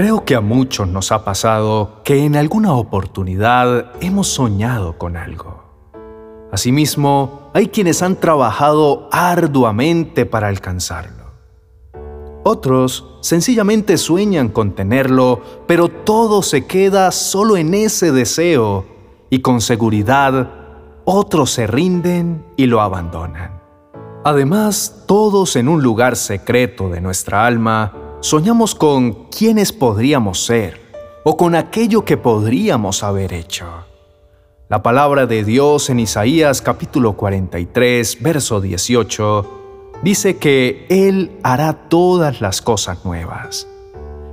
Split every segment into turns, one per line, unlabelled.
Creo que a muchos nos ha pasado que en alguna oportunidad hemos soñado con algo. Asimismo, hay quienes han trabajado arduamente para alcanzarlo. Otros sencillamente sueñan con tenerlo, pero todo se queda solo en ese deseo y con seguridad otros se rinden y lo abandonan. Además, todos en un lugar secreto de nuestra alma soñamos con quiénes podríamos ser o con aquello que podríamos haber hecho. La palabra de Dios en Isaías capítulo 43, verso 18, dice que Él hará todas las cosas nuevas.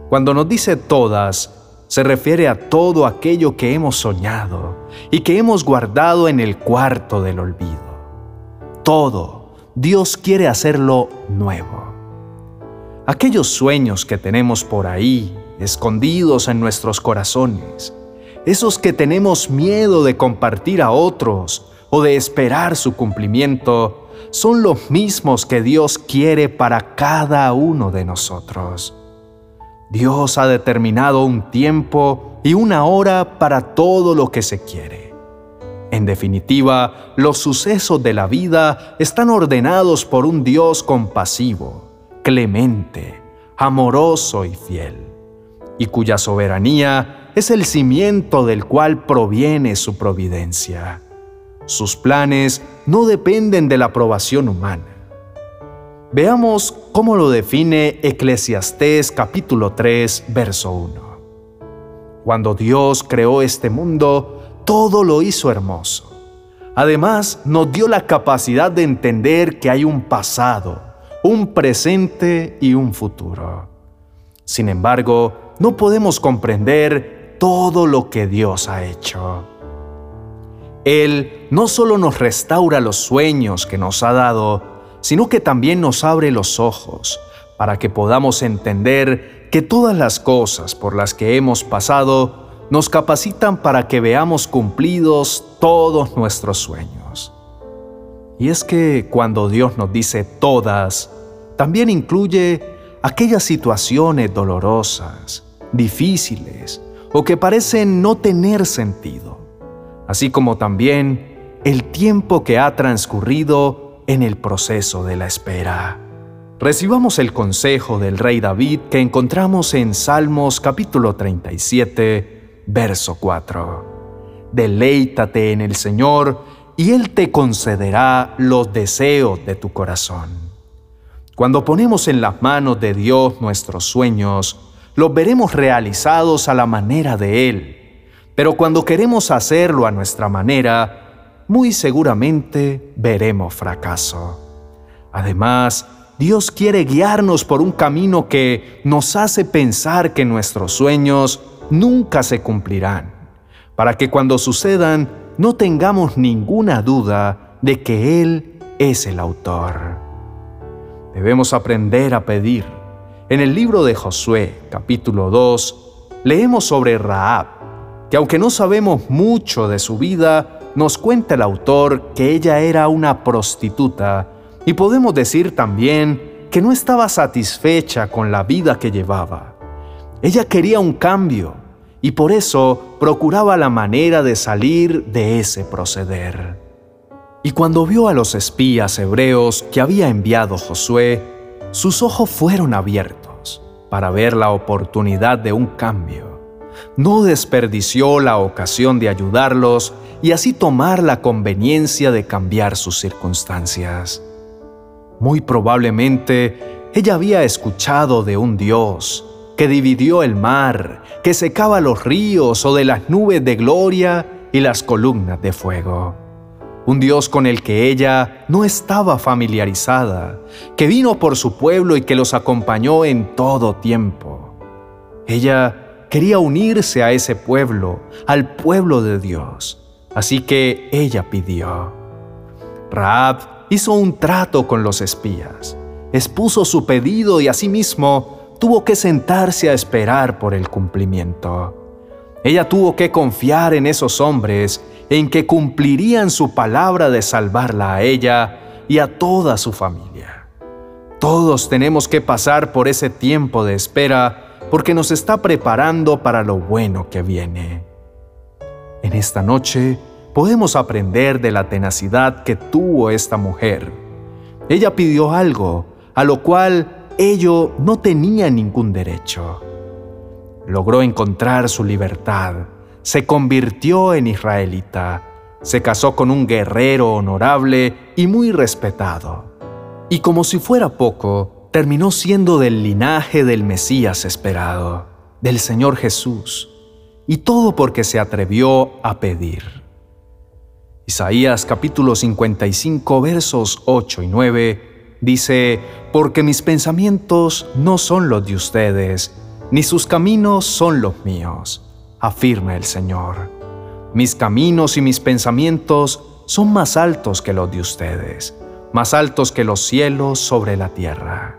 Cuando nos dice todas, se refiere a todo aquello que hemos soñado y que hemos guardado en el cuarto del olvido. Todo, Dios quiere hacerlo nuevo. Aquellos sueños que tenemos por ahí, escondidos en nuestros corazones, esos que tenemos miedo de compartir a otros o de esperar su cumplimiento, son los mismos que Dios quiere para cada uno de nosotros. Dios ha determinado un tiempo y una hora para todo lo que se quiere. En definitiva, los sucesos de la vida están ordenados por un Dios compasivo, clemente, amoroso y fiel, y cuya soberanía es el cimiento del cual proviene su providencia. Sus planes no dependen de la aprobación humana. Veamos cómo lo define Eclesiastés capítulo 3, verso 1. Cuando Dios creó este mundo, todo lo hizo hermoso. Además, nos dio la capacidad de entender que hay un pasado, un presente y un futuro. Sin embargo, no podemos comprender todo lo que Dios ha hecho. Él no solo nos restaura los sueños que nos ha dado, sino que también nos abre los ojos para que podamos entender que todas las cosas por las que hemos pasado nos capacitan para que veamos cumplidos todos nuestros sueños. Y es que cuando Dios nos dice todas, también incluye aquellas situaciones dolorosas, difíciles o que parecen no tener sentido así como también el tiempo que ha transcurrido en el proceso de la espera. Recibamos el consejo del rey David que encontramos en Salmos capítulo 37, verso 4. Deleítate en el Señor y Él te concederá los deseos de tu corazón. Cuando ponemos en las manos de Dios nuestros sueños, los veremos realizados a la manera de Él pero cuando queremos hacerlo a nuestra manera, muy seguramente veremos fracaso. Además, Dios quiere guiarnos por un camino que nos hace pensar que nuestros sueños nunca se cumplirán, para que cuando sucedan no tengamos ninguna duda de que Él es el autor. Debemos aprender a pedir. En el libro de Josué, capítulo 2, leemos sobre Raab, que aunque no sabemos mucho de su vida, nos cuenta el autor que ella era una prostituta y podemos decir también que no estaba satisfecha con la vida que llevaba. Ella quería un cambio y por eso procuraba la manera de salir de ese proceder. Y cuando vio a los espías hebreos que había enviado Josué, sus ojos fueron abiertos para ver la oportunidad de un cambio no desperdició la ocasión de ayudarlos y así tomar la conveniencia de cambiar sus circunstancias. Muy probablemente ella había escuchado de un Dios que dividió el mar, que secaba los ríos o de las nubes de gloria y las columnas de fuego. Un Dios con el que ella no estaba familiarizada, que vino por su pueblo y que los acompañó en todo tiempo. Ella quería unirse a ese pueblo, al pueblo de Dios. Así que ella pidió. Raab hizo un trato con los espías, expuso su pedido y asimismo tuvo que sentarse a esperar por el cumplimiento. Ella tuvo que confiar en esos hombres, en que cumplirían su palabra de salvarla a ella y a toda su familia. Todos tenemos que pasar por ese tiempo de espera porque nos está preparando para lo bueno que viene. En esta noche podemos aprender de la tenacidad que tuvo esta mujer. Ella pidió algo a lo cual ello no tenía ningún derecho. Logró encontrar su libertad, se convirtió en israelita, se casó con un guerrero honorable y muy respetado. Y como si fuera poco, terminó siendo del linaje del Mesías esperado, del Señor Jesús, y todo porque se atrevió a pedir. Isaías capítulo 55 versos 8 y 9 dice, Porque mis pensamientos no son los de ustedes, ni sus caminos son los míos, afirma el Señor. Mis caminos y mis pensamientos son más altos que los de ustedes, más altos que los cielos sobre la tierra.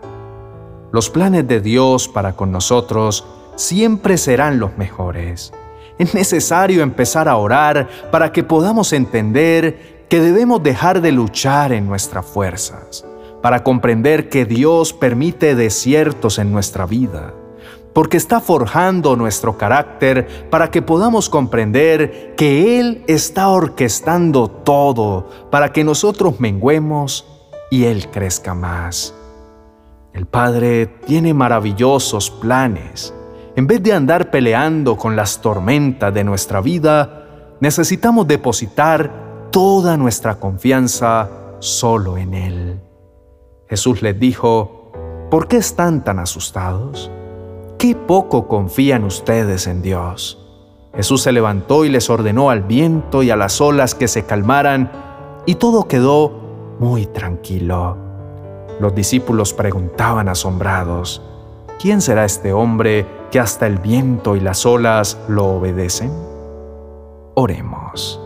Los planes de Dios para con nosotros siempre serán los mejores. Es necesario empezar a orar para que podamos entender que debemos dejar de luchar en nuestras fuerzas, para comprender que Dios permite desiertos en nuestra vida, porque está forjando nuestro carácter para que podamos comprender que Él está orquestando todo para que nosotros menguemos y Él crezca más. El Padre tiene maravillosos planes en vez de andar peleando con las tormentas de nuestra vida, necesitamos depositar toda nuestra confianza solo en Él. Jesús les dijo, ¿por qué están tan asustados? ¿Qué poco confían ustedes en Dios? Jesús se levantó y les ordenó al viento y a las olas que se calmaran, y todo quedó muy tranquilo. Los discípulos preguntaban asombrados, ¿quién será este hombre que hasta el viento y las olas lo obedecen? Oremos.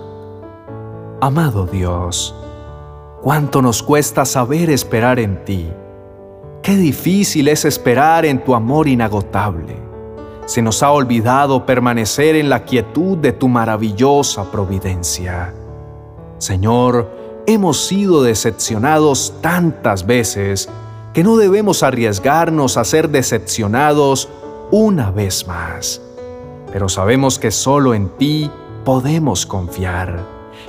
Amado Dios, cuánto nos cuesta saber esperar en ti. Qué difícil es esperar en tu amor inagotable. Se nos ha olvidado permanecer en la quietud de tu maravillosa providencia. Señor, hemos sido decepcionados tantas veces que no debemos arriesgarnos a ser decepcionados una vez más. Pero sabemos que solo en ti podemos confiar.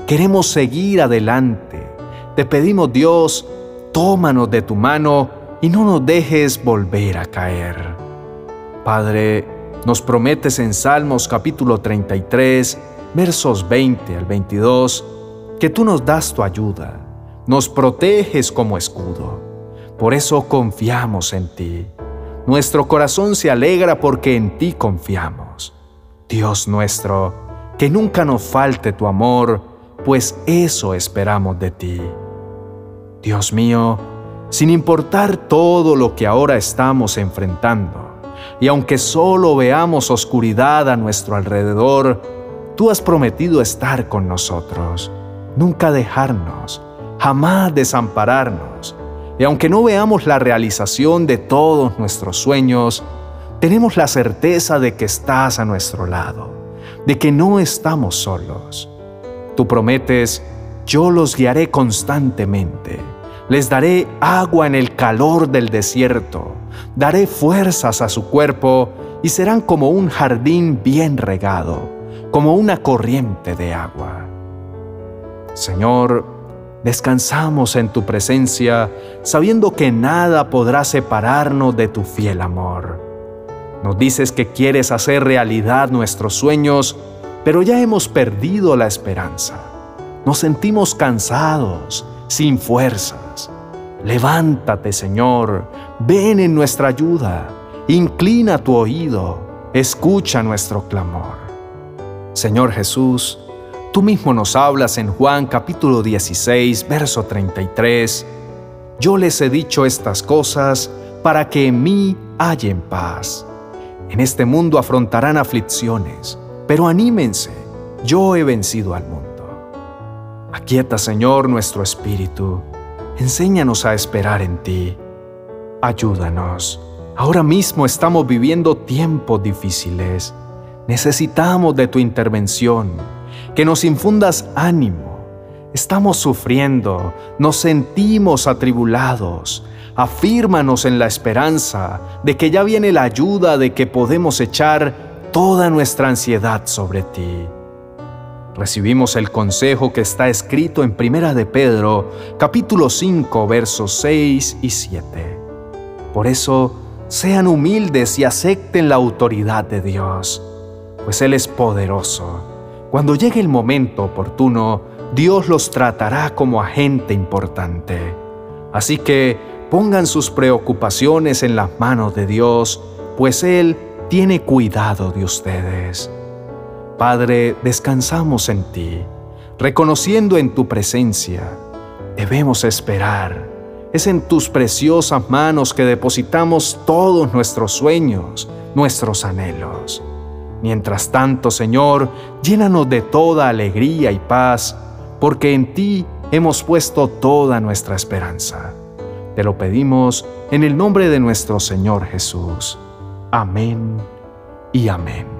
Queremos seguir adelante. Te pedimos Dios, tómanos de tu mano y no nos dejes volver a caer. Padre, nos prometes en Salmos capítulo 33, versos 20 al 22, que tú nos das tu ayuda, nos proteges como escudo. Por eso confiamos en ti. Nuestro corazón se alegra porque en ti confiamos. Dios nuestro, que nunca nos falte tu amor, pues eso esperamos de ti. Dios mío, sin importar todo lo que ahora estamos enfrentando, y aunque solo veamos oscuridad a nuestro alrededor, tú has prometido estar con nosotros, nunca dejarnos, jamás desampararnos. Y aunque no veamos la realización de todos nuestros sueños, tenemos la certeza de que estás a nuestro lado, de que no estamos solos. Tú prometes, yo los guiaré constantemente, les daré agua en el calor del desierto, daré fuerzas a su cuerpo y serán como un jardín bien regado, como una corriente de agua. Señor, Descansamos en tu presencia, sabiendo que nada podrá separarnos de tu fiel amor. Nos dices que quieres hacer realidad nuestros sueños, pero ya hemos perdido la esperanza. Nos sentimos cansados, sin fuerzas. Levántate, Señor, ven en nuestra ayuda, inclina tu oído, escucha nuestro clamor. Señor Jesús, Tú mismo nos hablas en Juan capítulo 16, verso 33. Yo les he dicho estas cosas para que en mí hallen paz. En este mundo afrontarán aflicciones, pero anímense, yo he vencido al mundo. Aquieta, Señor, nuestro espíritu. Enséñanos a esperar en ti. Ayúdanos. Ahora mismo estamos viviendo tiempos difíciles. Necesitamos de tu intervención que nos infundas ánimo. Estamos sufriendo, nos sentimos atribulados. afírmanos en la esperanza de que ya viene la ayuda de que podemos echar toda nuestra ansiedad sobre ti. Recibimos el consejo que está escrito en Primera de Pedro, capítulo 5, versos 6 y 7. Por eso, sean humildes y acepten la autoridad de Dios, pues Él es poderoso. Cuando llegue el momento oportuno, Dios los tratará como a gente importante. Así que pongan sus preocupaciones en las manos de Dios, pues Él tiene cuidado de ustedes. Padre, descansamos en ti, reconociendo en tu presencia. Debemos esperar. Es en tus preciosas manos que depositamos todos nuestros sueños, nuestros anhelos. Mientras tanto, Señor, llénanos de toda alegría y paz, porque en ti hemos puesto toda nuestra esperanza. Te lo pedimos en el nombre de nuestro Señor Jesús. Amén y amén.